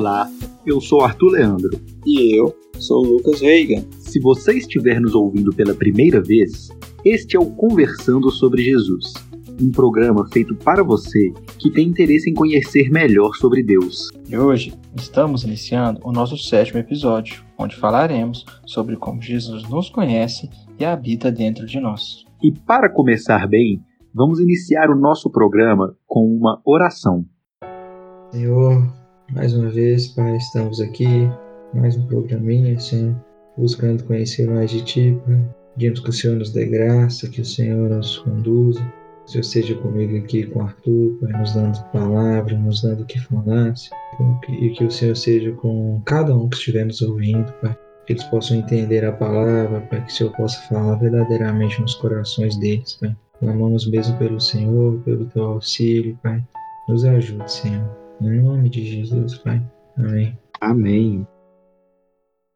Olá, eu sou Arthur Leandro. E eu sou Lucas Reagan. Se você estiver nos ouvindo pela primeira vez, este é o Conversando sobre Jesus, um programa feito para você que tem interesse em conhecer melhor sobre Deus. E hoje estamos iniciando o nosso sétimo episódio, onde falaremos sobre como Jesus nos conhece e habita dentro de nós. E para começar bem, vamos iniciar o nosso programa com uma oração. Senhor, mais uma vez, Pai, estamos aqui, mais um programinha, Senhor, buscando conhecer mais de Ti, Pai. Pedimos que o Senhor nos dê graça, que o Senhor nos conduza, que o Senhor seja comigo aqui com Arthur, Pai, nos dando palavra, nos dando o que falasse, e que o Senhor seja com cada um que estiver nos ouvindo, Pai. Que eles possam entender a palavra, Pai, que o Senhor possa falar verdadeiramente nos corações deles, Pai. Clamamos mesmo pelo Senhor, pelo Teu auxílio, Pai. Nos ajude, Senhor. Em nome de Jesus, Pai. Amém. Amém.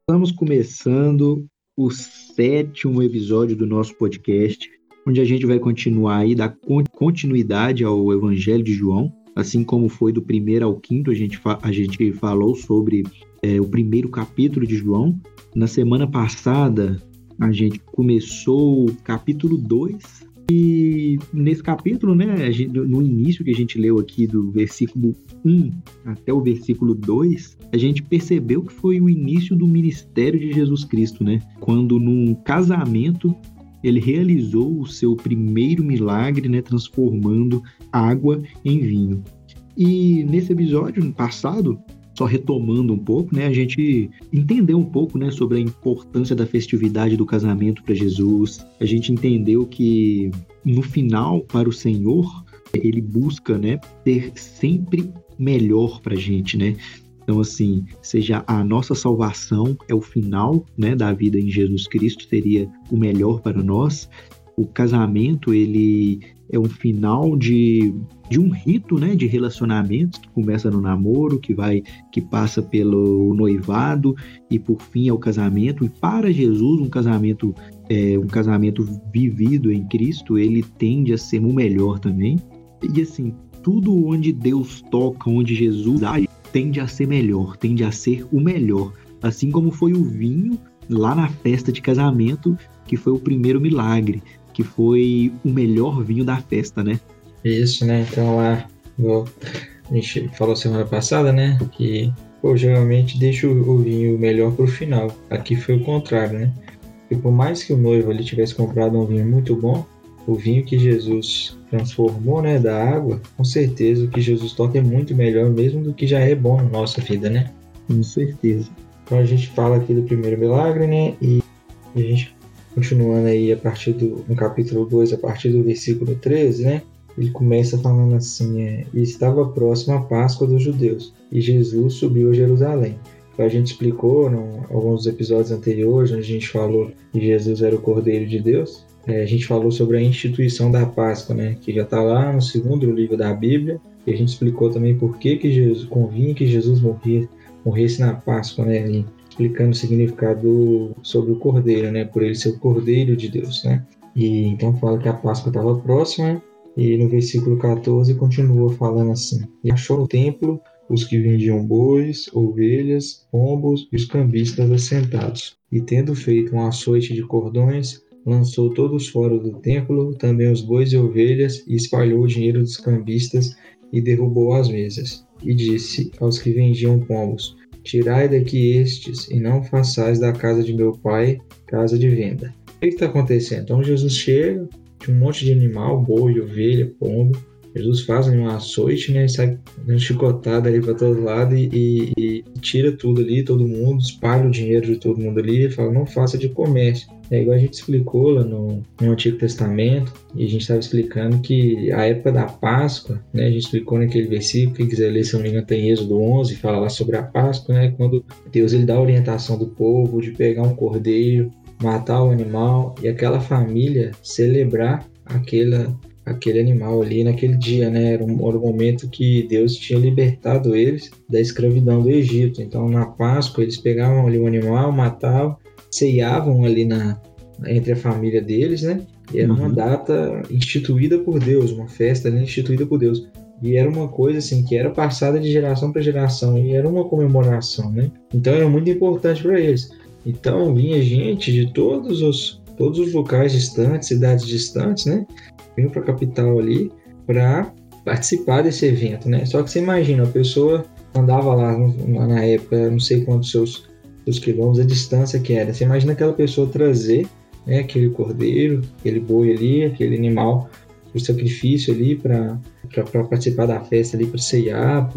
Estamos começando o sétimo episódio do nosso podcast, onde a gente vai continuar aí, dar continuidade ao Evangelho de João, assim como foi do primeiro ao quinto, a gente, a gente falou sobre é, o primeiro capítulo de João. Na semana passada, a gente começou o capítulo 2, e nesse capítulo, né, no início que a gente leu aqui do versículo 1 até o versículo 2, a gente percebeu que foi o início do ministério de Jesus Cristo, né? Quando num casamento ele realizou o seu primeiro milagre, né, transformando água em vinho. E nesse episódio passado, só retomando um pouco, né, a gente entendeu um pouco, né, sobre a importância da festividade do casamento para Jesus. A gente entendeu que no final, para o Senhor, ele busca, né, ter sempre melhor para gente, né? Então, assim, seja a nossa salvação é o final, né, da vida em Jesus Cristo, seria o melhor para nós. O casamento, ele é um final de, de um rito, né, de relacionamentos que começa no namoro, que vai que passa pelo noivado e por fim é o casamento. E para Jesus, um casamento é, um casamento vivido em Cristo, ele tende a ser o melhor também. E assim, tudo onde Deus toca, onde Jesus age, tende a ser melhor, tende a ser o melhor. Assim como foi o vinho lá na festa de casamento, que foi o primeiro milagre que foi o melhor vinho da festa, né? Isso, né? Então lá, a gente falou semana passada, né? Que pô, geralmente deixa o vinho melhor para o final. Aqui foi o contrário, né? E por mais que o noivo ele tivesse comprado um vinho muito bom, o vinho que Jesus transformou, né, da água, com certeza o que Jesus toca é muito melhor mesmo do que já é bom na nossa vida, né? Com certeza. Então a gente fala aqui do primeiro milagre, né? E a gente continuando aí a partir do no capítulo 2, a partir do versículo 13, né? Ele começa falando assim: é, estava próxima a Páscoa dos judeus, e Jesus subiu a Jerusalém. A gente explicou em alguns episódios anteriores, onde a gente falou que Jesus era o Cordeiro de Deus. É, a gente falou sobre a instituição da Páscoa, né? Que já está lá no segundo livro da Bíblia. E a gente explicou também por que, que Jesus convinha que Jesus morria, morresse na Páscoa, né? Explicando o significado sobre o cordeiro, né? Por ele ser o cordeiro de Deus, né? E então fala que a Páscoa estava próxima e no versículo 14 continua falando assim: E achou no templo os que vendiam bois, ovelhas, pombos e os cambistas assentados. E tendo feito um açoite de cordões, lançou todos fora do templo, também os bois e ovelhas, e espalhou o dinheiro dos cambistas e derrubou as mesas. E disse aos que vendiam pombos: Tirai daqui estes, e não façais da casa de meu pai casa de venda. O que está acontecendo? Então Jesus chega, tinha um monte de animal, boi, ovelha, pombo. Jesus faz um açoite, né? Sai dando chicotada ali para todo lado e, e, e, tira tudo ali, todo mundo, espalha o dinheiro de todo mundo ali e fala: não faça de comércio. É igual a gente explicou lá no, no Antigo Testamento, e a gente estava explicando que a época da Páscoa, né, a gente explicou naquele versículo, quem quiser ler, se não me engano, tem Êxodo 11, fala lá sobre a Páscoa, né, quando Deus ele dá a orientação do povo de pegar um cordeiro, matar o animal e aquela família celebrar aquela, aquele animal ali naquele dia, né? Era um, era um momento que Deus tinha libertado eles da escravidão do Egito. Então, na Páscoa, eles pegavam ali o animal, matavam ceiavam ali na, entre a família deles, né? E era uhum. uma data instituída por Deus, uma festa né, instituída por Deus. E era uma coisa assim que era passada de geração para geração e era uma comemoração, né? Então era muito importante para eles. Então vinha gente de todos os todos os locais distantes, cidades distantes, né? Vinham para a capital ali para participar desse evento, né? Só que você imagina, a pessoa andava lá na época, não sei quantos seus, quilômetros, a distância que era. Você imagina aquela pessoa trazer né, aquele cordeiro, aquele boi ali, aquele animal o sacrifício ali para participar da festa ali, para ceiar,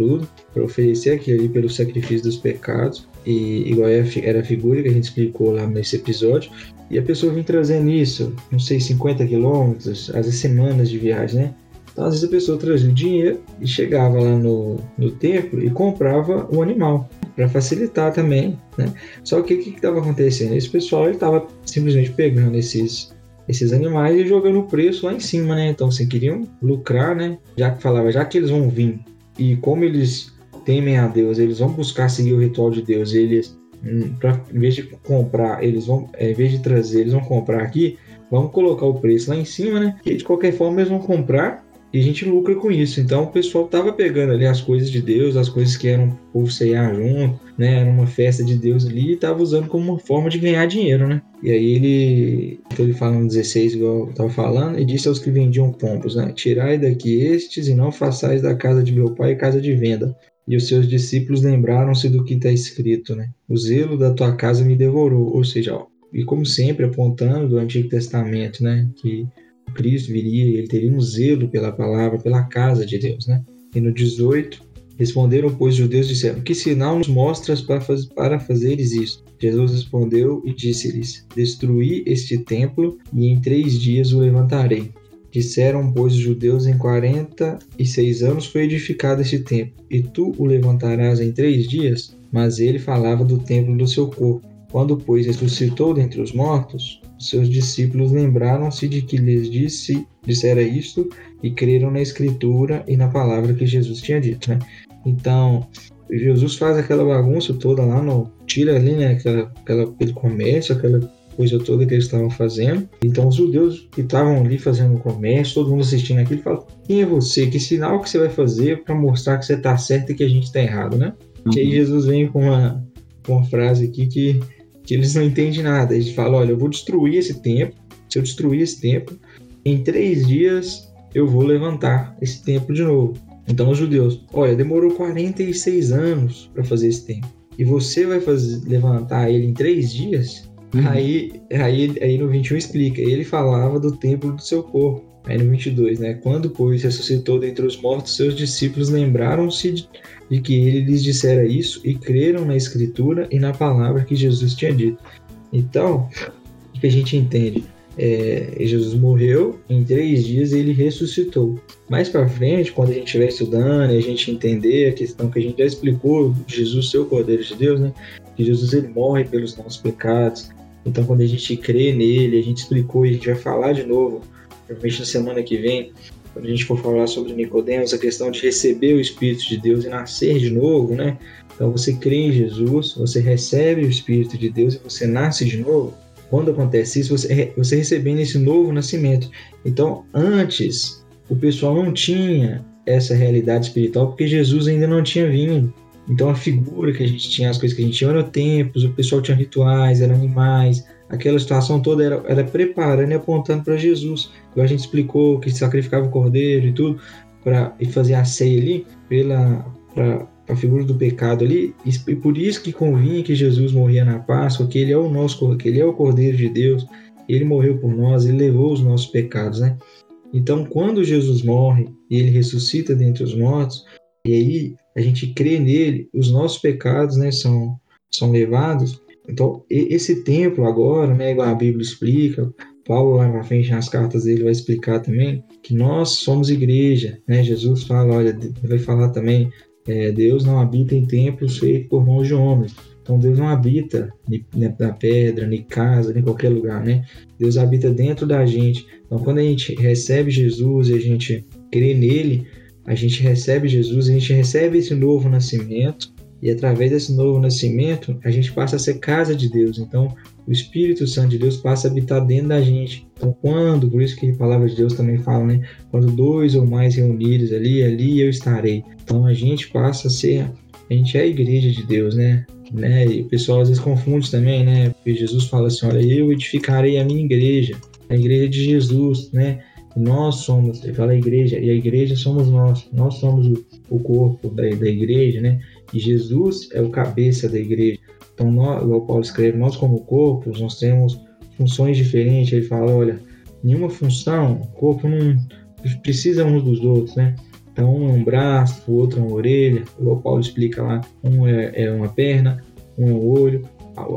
para oferecer aquilo ali pelo sacrifício dos pecados, e igual era a figura que a gente explicou lá nesse episódio, e a pessoa vem trazendo isso, não sei, 50 quilômetros, às vezes semanas de viagem, né? Então, às vezes a pessoa trazia o dinheiro e chegava lá no, no templo e comprava o animal, para facilitar também, né? Só que o que estava acontecendo? Esse pessoal estava simplesmente pegando esses, esses animais e jogando o preço lá em cima, né? Então, você queriam lucrar, né? Já que falava, já que eles vão vir e como eles temem a Deus, eles vão buscar seguir o ritual de Deus, eles, hum, pra, em vez de comprar, eles vão, é, em vez de trazer, eles vão comprar aqui, vamos colocar o preço lá em cima, né? E de qualquer forma eles vão comprar e a gente lucra com isso. Então o pessoal tava pegando ali as coisas de Deus, as coisas que eram povo ceiar junto, né? Era uma festa de Deus ali e tava usando como uma forma de ganhar dinheiro, né? E aí ele, então ele fala no 16, igual eu tava falando, e disse aos que vendiam pombos, né? Tirai daqui estes e não façais da casa de meu pai casa de venda. E os seus discípulos lembraram-se do que está escrito, né? O zelo da tua casa me devorou. Ou seja, ó, e como sempre apontando do Antigo Testamento, né? Que Cristo viria, ele teria um zelo pela palavra, pela casa de Deus, né? E no 18, responderam, pois, os judeus disseram, que sinal nos mostras para, faz, para fazeres isso? Jesus respondeu e disse-lhes, destruí este templo e em três dias o levantarei. Disseram, pois, os judeus, em quarenta e seis anos foi edificado este templo, e tu o levantarás em três dias? Mas ele falava do templo do seu corpo. Quando, pois, ressuscitou dentre os mortos, seus discípulos lembraram-se de que lhes disse, dissera isto e creram na Escritura e na palavra que Jesus tinha dito, né? Então, Jesus faz aquela bagunça toda lá no... Tira ali, né, aquela, aquela, aquele comércio, aquela coisa toda que eles estavam fazendo. Então, os judeus que estavam ali fazendo o comércio, todo mundo assistindo aquilo, falam: Quem é você? Que sinal que você vai fazer para mostrar que você está certo e que a gente está errado, né? Uhum. E aí, Jesus vem com uma, com uma frase aqui que que eles não entendem nada. Eles falam: olha, eu vou destruir esse templo. Se eu destruir esse templo, em três dias eu vou levantar esse templo de novo. Então os judeus, olha, demorou 46 anos para fazer esse templo. E você vai fazer, levantar ele em três dias? Uhum. Aí, aí, aí no 21 explica, ele falava do templo do seu corpo. Aí no 22, né? Quando, pois, ressuscitou dentre os mortos, seus discípulos lembraram-se de, de que ele lhes dissera isso e creram na Escritura e na palavra que Jesus tinha dito. Então, o que a gente entende? É, Jesus morreu, em três dias ele ressuscitou. Mais para frente, quando a gente estiver estudando e a gente entender a questão que a gente já explicou, Jesus ser o Cordeiro de Deus, né? Que Jesus ele morre pelos nossos pecados. Então, quando a gente crê nele, a gente explicou e a gente vai falar de novo provavelmente na semana que vem, quando a gente for falar sobre Nicodemos, a questão de receber o Espírito de Deus e nascer de novo, né? Então você crê em Jesus, você recebe o Espírito de Deus e você nasce de novo. Quando acontece isso, você, você recebendo esse novo nascimento. Então, antes, o pessoal não tinha essa realidade espiritual porque Jesus ainda não tinha vindo. Então, a figura que a gente tinha, as coisas que a gente tinha eram tempos, o pessoal tinha rituais, eram animais, aquela situação toda era, era preparando e apontando para Jesus. Igual a gente explicou que sacrificava o cordeiro e tudo, para e fazer a ceia ali, pela pra, a figura do pecado ali, e por isso que convinha que Jesus morria na Páscoa, que ele é o nosso, que ele é o Cordeiro de Deus, ele morreu por nós, ele levou os nossos pecados, né? Então, quando Jesus morre e ele ressuscita dentre os mortos, e aí a gente crê nele, os nossos pecados, né, são são levados, então, esse templo agora, né, igual a Bíblia explica, Paulo lá na frente nas cartas dele vai explicar também que nós somos igreja, né? Jesus fala, olha, vai falar também, é, Deus não habita em templos feitos por mãos de homens. Então Deus não habita na pedra, nem casa, nem qualquer lugar, né? Deus habita dentro da gente. Então quando a gente recebe Jesus e a gente crê nele, a gente recebe Jesus, a gente recebe esse novo nascimento E através desse novo nascimento, a gente passa a ser casa de Deus. Então, o Espírito Santo de Deus passa a habitar dentro da gente. Então, quando, por isso que a palavra de Deus também fala, né? Quando dois ou mais reunidos ali, ali eu estarei. Então, a gente passa a ser, a gente é a igreja de Deus, né? né? E o pessoal às vezes confunde também, né? Porque Jesus fala assim: olha, eu edificarei a minha igreja, a igreja de Jesus, né? Nós somos, ele fala a igreja, e a igreja somos nós, nós somos o, o corpo da, da igreja, né? E Jesus é o cabeça da igreja. Então, nós, igual Paulo escreve, nós como corpo, nós temos funções diferentes. Ele fala, olha, nenhuma função, o corpo não precisa uns dos outros, né? Então, um é um braço, o outro é uma orelha, igual Paulo explica lá, um é, é uma perna, um é o olho.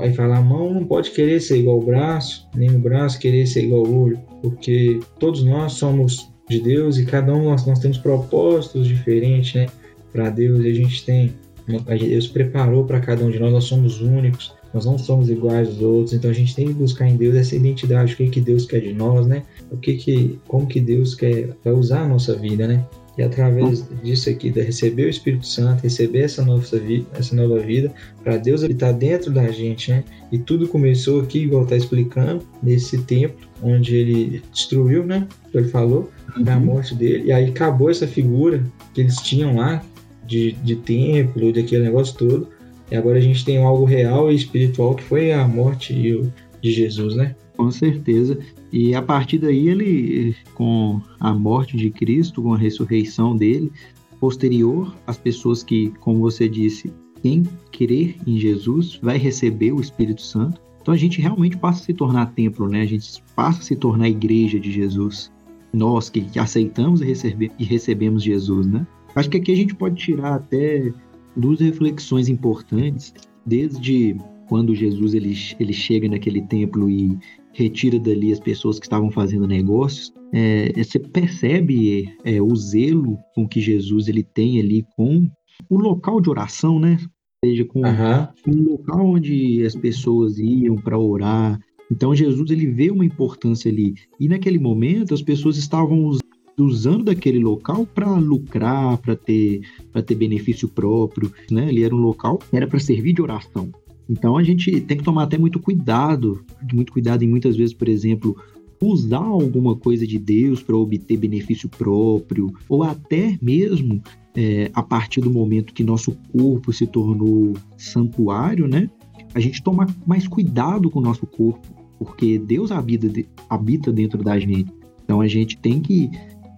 Aí fala, a mão não pode querer ser igual ao braço, nem o braço querer ser igual ao olho, porque todos nós somos de Deus e cada um nós, nós temos propósitos diferentes, né? Para Deus e a gente tem Deus preparou para cada um de nós, nós somos únicos, nós não somos iguais aos outros, então a gente tem que buscar em Deus essa identidade, o que que Deus quer de nós, né? O que que, como que Deus quer vai usar a nossa vida, né? E através disso aqui, de receber o Espírito Santo, receber essa nova vida, essa nova vida, para Deus habitar dentro da gente, né? E tudo começou aqui, igual está explicando, nesse templo, onde ele destruiu, né? Ele falou, uhum. a morte dele, e aí acabou essa figura que eles tinham lá, de, de templo, daquele negócio todo. E agora a gente tem algo real e espiritual que foi a morte de Jesus, né? Com certeza. E a partir daí ele, com a morte de Cristo, com a ressurreição dele, posterior, as pessoas que, como você disse, quem crer em Jesus vai receber o Espírito Santo. Então a gente realmente passa a se tornar templo, né? A gente passa a se tornar igreja de Jesus. Nós que aceitamos e, e recebemos Jesus, né? Acho que aqui a gente pode tirar até duas reflexões importantes, desde quando Jesus ele, ele chega naquele templo e retira dali as pessoas que estavam fazendo negócios, é, você percebe é, o zelo com que Jesus ele tem ali com o local de oração, né? Ou seja, com, uhum. com o local onde as pessoas iam para orar. Então Jesus ele vê uma importância ali. E naquele momento as pessoas estavam usando daquele local para lucrar, para ter, ter benefício próprio, né? Ele era um local, era para servir de oração. Então a gente tem que tomar até muito cuidado, muito cuidado em muitas vezes, por exemplo, usar alguma coisa de Deus para obter benefício próprio, ou até mesmo é, a partir do momento que nosso corpo se tornou santuário, né? A gente tomar mais cuidado com o nosso corpo, porque Deus habita, habita dentro da gente. Então a gente tem que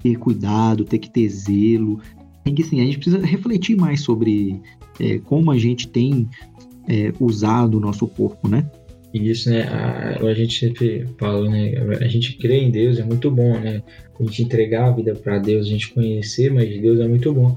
ter cuidado, ter que ter zelo. Tem que, assim, a gente precisa refletir mais sobre é, como a gente tem é, usado o nosso corpo, né? Isso, né? A, a gente sempre fala, né? A gente crê em Deus é muito bom, né? A gente entregar a vida para Deus, a gente conhecer mais de Deus é muito bom.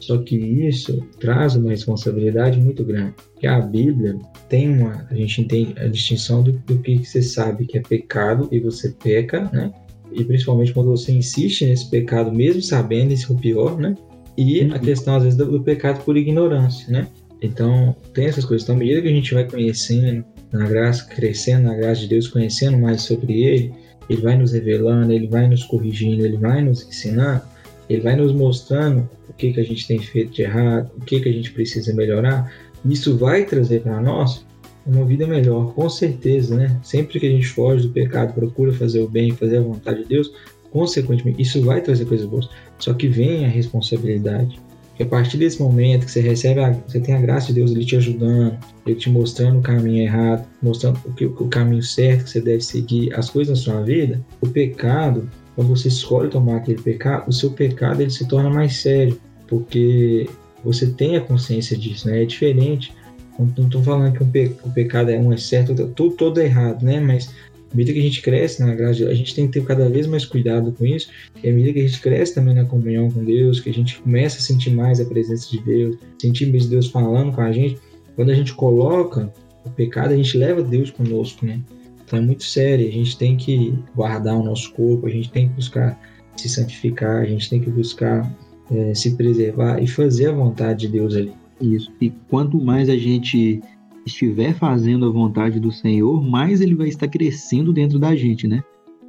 Só que isso traz uma responsabilidade muito grande. Que a Bíblia tem uma. A gente entende a distinção do, do que você sabe que é pecado e você peca, né? e principalmente quando você insiste nesse pecado, mesmo sabendo, isso é o pior, né? E uhum. a questão, às vezes, do, do, pecado por ignorância, né? Então, tem essas coisas. Então, à medida que a gente vai conhecendo na graça, crescendo na graça de Deus, conhecendo mais sobre Ele, Ele vai nos revelando, Ele vai nos corrigindo, Ele vai nos ensinando, Ele vai nos mostrando o que, que a gente tem feito de errado, o que, que a gente precisa melhorar. Isso vai trazer para nós uma vida melhor, com certeza, né? Sempre que a gente foge do pecado, procura fazer o bem, fazer a vontade de Deus, consequentemente, isso vai trazer coisas boas. Só que vem a responsabilidade. Que a partir desse momento que você recebe, a, você tem a graça de Deus ele te ajudando, ele te mostrando o caminho errado, mostrando o, que, o caminho certo que você deve seguir, as coisas na sua vida, o pecado, quando você escolhe tomar aquele pecado, o seu pecado ele se torna mais sério, porque você tem a consciência disso, né? É diferente não estou falando que um pe o pecado é um é certo, tudo todo é errado, né? Mas à medida que a gente cresce na graça, a gente tem que ter cada vez mais cuidado com isso. E à medida que a gente cresce também na comunhão com Deus, que a gente começa a sentir mais a presença de Deus, sentir mais Deus falando com a gente, quando a gente coloca o pecado, a gente leva Deus conosco, né? Então é muito sério. A gente tem que guardar o nosso corpo, a gente tem que buscar se santificar, a gente tem que buscar é, se preservar e fazer a vontade de Deus ali. Isso. E quanto mais a gente estiver fazendo a vontade do Senhor, mais ele vai estar crescendo dentro da gente, né?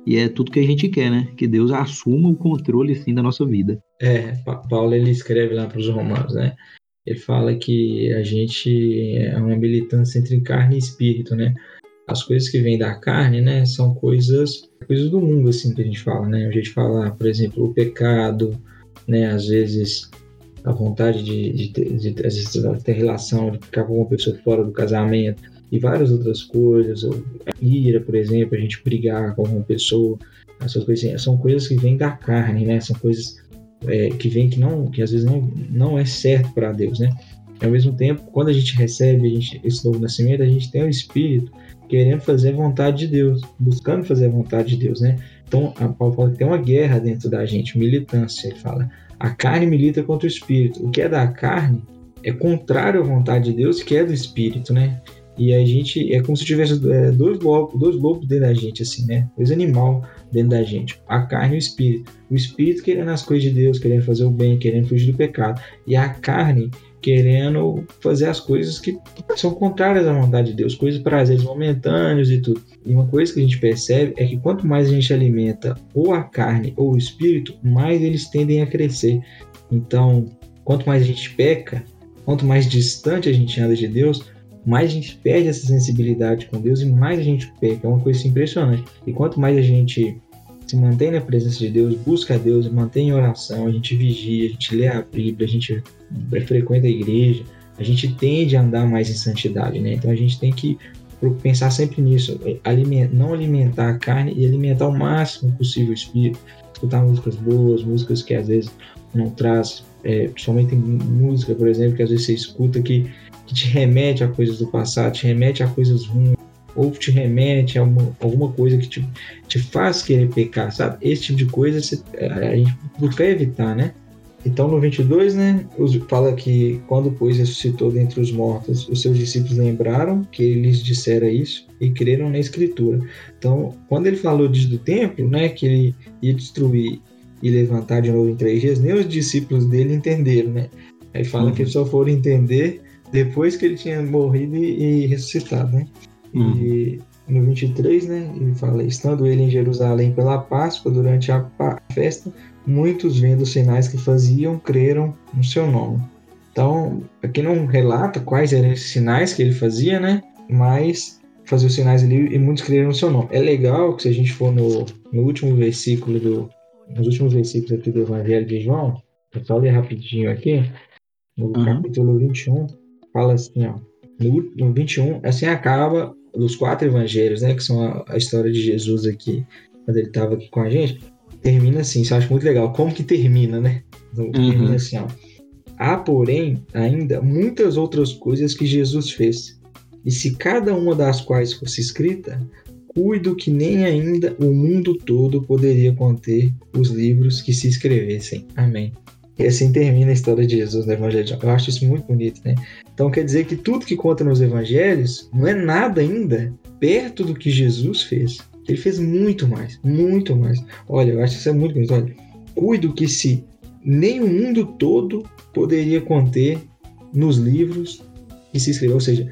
E é tudo que a gente quer, né? Que Deus assuma o controle, assim, da nossa vida. É, Paulo, ele escreve lá para os romanos, né? ele fala que a gente é uma militância entre carne e espírito, né? As coisas que vêm da carne, né, são coisas, coisas do mundo, assim, que a gente fala, né? A gente fala, por exemplo, o pecado, né? Às vezes a vontade de, de, de, de ter relação, de ficar com uma pessoa fora do casamento e várias outras coisas, a ira, por exemplo, a gente brigar com uma pessoa, essas coisas assim, são coisas que vêm da carne, né? São coisas é, que vêm que não, que às vezes não, não é certo para Deus, né? Ao mesmo tempo, quando a gente recebe a gente, esse novo nascimento, a gente tem o Espírito querendo fazer a vontade de Deus, buscando fazer a vontade de Deus, né? Então, a Paulo fala que tem uma guerra dentro da gente, militância, ele fala. A carne milita contra o Espírito. O que é da carne é contrário à vontade de Deus, que é do Espírito, né? E a gente é como se tivesse é, dois lobos, dois lobos dentro da gente, assim, né? Dois animal dentro da gente, a carne e o espírito. O espírito querendo as coisas de Deus, querendo fazer o bem, querendo fugir do pecado, e a carne querendo fazer as coisas que são contrárias à vontade de Deus, coisas prazeres momentâneos e tudo. E uma coisa que a gente percebe é que quanto mais a gente alimenta ou a carne ou o espírito, mais eles tendem a crescer. Então, quanto mais a gente peca, quanto mais distante a gente anda de Deus, mais a gente perde essa sensibilidade com Deus e mais a gente peca. É uma coisa impressionante. E quanto mais a gente se mantém na presença de Deus, busca a Deus, mantém oração, a gente vigia, a gente lê a Bíblia, a gente frequenta a igreja, a gente tende a andar mais em santidade, né? Então a gente tem que pensar sempre nisso, não alimentar a carne e alimentar o máximo possível o espírito, escutar músicas boas, músicas que às vezes não traz, é, principalmente música, por exemplo, que às vezes você escuta que que te remete a coisas do passado, te remete a coisas ruins, ou te remete a uma, alguma coisa que te, te faz querer pecar, sabe? Esse tipo de coisa você, a gente busca evitar, né? Então no 22, né, fala que quando pois ressuscitou dentre os mortos, os seus discípulos lembraram que ele lhes dissera isso e creram na escritura. Então, quando ele falou disso do templo, né, que ele ia destruir e levantar de novo em três dias, nem os discípulos dele entenderam, né? Aí fala uhum. que eles só foram entender depois que ele tinha morrido e, e ressuscitado, né? Uhum. E no 23, né, ele fala: Estando ele em Jerusalém pela Páscoa, durante a festa, muitos vendo os sinais que faziam, creram no seu nome. Então, aqui não relata quais eram esses sinais que ele fazia, né? Mas fazia os sinais ali e muitos creram no seu nome. É legal que se a gente for no, no último versículo do nos últimos versículos aqui do Evangelho de João, eu só ler rapidinho aqui, no uhum. capítulo 21, fala assim, ó, no, no 21, assim acaba os quatro evangelhos, né, que são a, a história de Jesus aqui, quando ele estava aqui com a gente, termina assim, isso eu acho muito legal, como que termina, né? Uhum. Termina assim, ó. Há, porém, ainda muitas outras coisas que Jesus fez, e se cada uma das quais fosse escrita, cuido que nem ainda o mundo todo poderia conter os livros que se escrevessem. Amém. E assim termina a história de Jesus no Evangelho de João. Eu acho isso muito bonito, né? Então quer dizer que tudo que conta nos Evangelhos não é nada ainda perto do que Jesus fez. Ele fez muito mais, muito mais. Olha, eu acho isso é muito bonito. Olha, cuido que se nem o mundo todo poderia conter nos livros que se escreveu. Ou seja,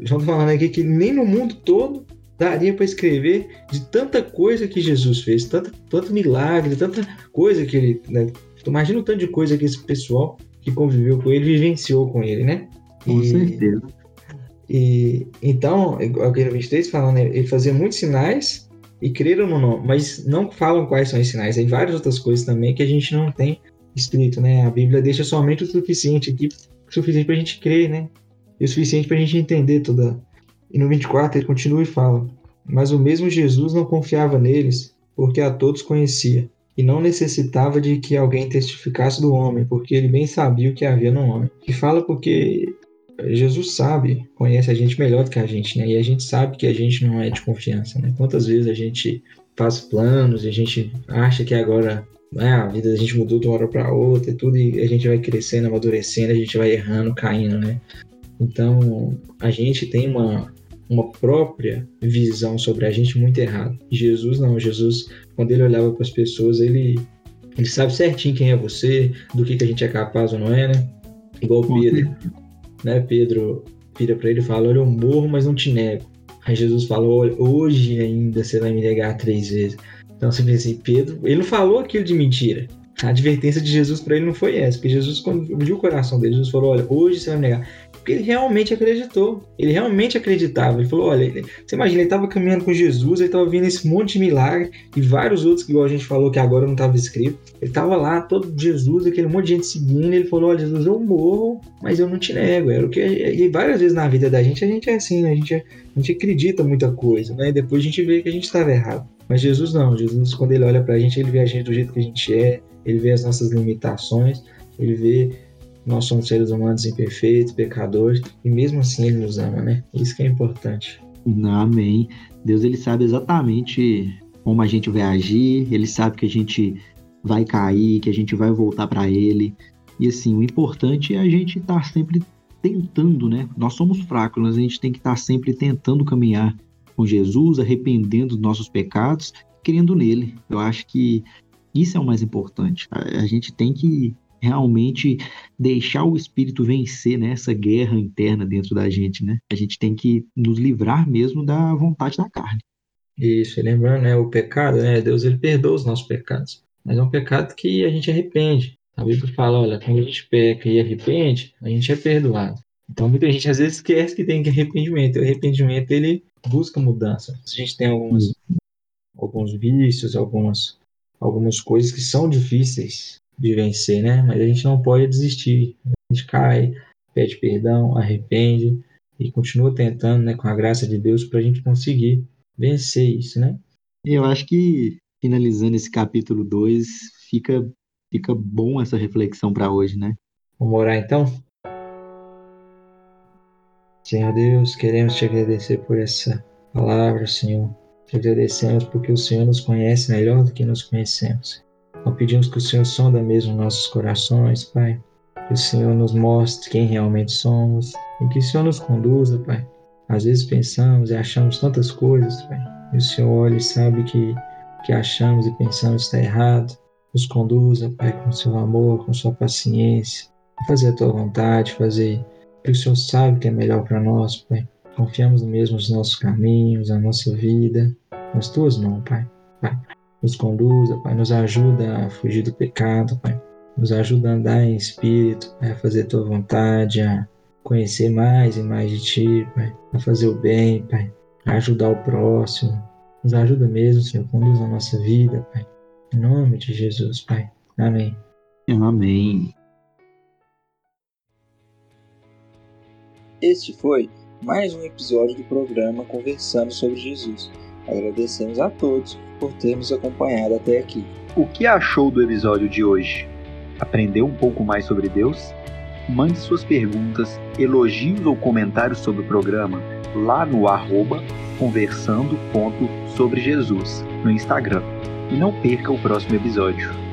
está falando aqui que nem no mundo todo daria para escrever de tanta coisa que Jesus fez, tanto, tanto milagre, tanta coisa que ele né, imagina o tanto de coisa que esse pessoal que conviveu com ele vivenciou com ele, né? Com e, certeza. E então, no 23 falando, né, ele fazia muitos sinais e creram no nome, mas não falam quais são os sinais. Tem várias outras coisas também que a gente não tem escrito, né? A Bíblia deixa somente o suficiente aqui, o suficiente para a gente crer, né? E o suficiente para a gente entender toda. E no 24 ele continua e fala: Mas o mesmo Jesus não confiava neles, porque a todos conhecia e não necessitava de que alguém testificasse do homem, porque ele bem sabia o que havia no homem. E fala porque Jesus sabe, conhece a gente melhor do que a gente, né? E a gente sabe que a gente não é de confiança, né? Quantas vezes a gente faz planos e a gente acha que agora né, a vida da gente mudou de uma hora para outra e tudo, e a gente vai crescendo, amadurecendo, a gente vai errando, caindo, né? Então, a gente tem uma, uma própria visão sobre a gente muito errada. Jesus não, Jesus, quando ele olhava para as pessoas, ele, ele sabe certinho quem é você, do que, que a gente é capaz ou não é, né? Igual Pedro, né? Pedro vira para ele e fala: Olha, eu morro, mas não te nego. Aí Jesus falou: Olha, hoje ainda você vai me negar três vezes. Então você pensa assim, Pedro, ele não falou aquilo de mentira. A advertência de Jesus para ele não foi essa, porque Jesus, quando viu o coração dele, Jesus falou: Olha, hoje você vai me negar. Porque ele realmente acreditou. Ele realmente acreditava. Ele falou: Olha, ele, você imagina, ele estava caminhando com Jesus, ele estava vendo esse monte de milagre e vários outros que igual a gente falou que agora não estava escrito. Ele estava lá, todo Jesus, aquele monte de gente seguindo. Ele falou: Olha, Jesus, eu morro, mas eu não te nego. Era o que, e várias vezes na vida da gente, a gente é assim, né? A gente, a gente acredita muita coisa, né? E depois a gente vê que a gente estava errado. Mas Jesus não. Jesus, quando ele olha para a gente, ele vê a gente do jeito que a gente é ele vê as nossas limitações, ele vê nós somos seres humanos imperfeitos, pecadores, e mesmo assim ele nos ama, né? Isso que é importante. Amém. Deus ele sabe exatamente como a gente vai agir, ele sabe que a gente vai cair, que a gente vai voltar para ele. E assim, o importante é a gente estar tá sempre tentando, né? Nós somos fracos, mas a gente tem que estar tá sempre tentando caminhar com Jesus, arrependendo dos nossos pecados, crendo nele. Eu acho que isso é o mais importante. A, a gente tem que realmente deixar o espírito vencer nessa né, guerra interna dentro da gente, né? A gente tem que nos livrar mesmo da vontade da carne. Isso, lembrando, né, o pecado, né, Deus ele perdoa os nossos pecados, mas é um pecado que a gente arrepende. A Bíblia fala, olha, quando a gente peca e arrepende, a gente é perdoado. Então muita gente às vezes esquece que tem que arrependimento. O arrependimento ele busca mudança. A gente tem algumas, alguns vícios, algumas algumas coisas que são difíceis de vencer, né? Mas a gente não pode desistir. A gente cai, pede perdão, arrepende e continua tentando, né, com a graça de Deus, para a gente conseguir vencer isso, né? Eu acho que finalizando esse capítulo 2, fica, fica bom essa reflexão para hoje, né? Vamos orar então? Senhor Deus, queremos te agradecer por essa palavra, Senhor. Te agradecemos porque o Senhor nos conhece melhor do que nos conhecemos. Nós pedimos que o Senhor sonda mesmo nossos corações, Pai. Que o Senhor nos mostre quem realmente somos e que o Senhor nos conduza, Pai. Às vezes pensamos e achamos tantas coisas, Pai. E o Senhor olha e sabe que que achamos e pensamos está errado. Nos conduza, Pai, com seu amor, com sua paciência. Fazer a tua vontade, fazer o que o Senhor sabe que é melhor para nós, Pai. Confiamos mesmo nos nossos caminhos, na nossa vida nas tuas mãos, Pai. Pai. Nos conduza, Pai, nos ajuda a fugir do pecado, Pai. Nos ajuda a andar em espírito, Pai, a fazer tua vontade, a conhecer mais e mais de Ti, Pai, a fazer o bem, Pai, a ajudar o próximo. Nos ajuda mesmo, Senhor, conduz a nossa vida, Pai. Em nome de Jesus, Pai. Amém. Amém. Este foi mais um episódio do programa Conversando sobre Jesus. Agradecemos a todos por ter nos acompanhado até aqui. O que achou do episódio de hoje? Aprendeu um pouco mais sobre Deus? Mande suas perguntas, elogios ou comentários sobre o programa lá no arroba no Instagram. E não perca o próximo episódio.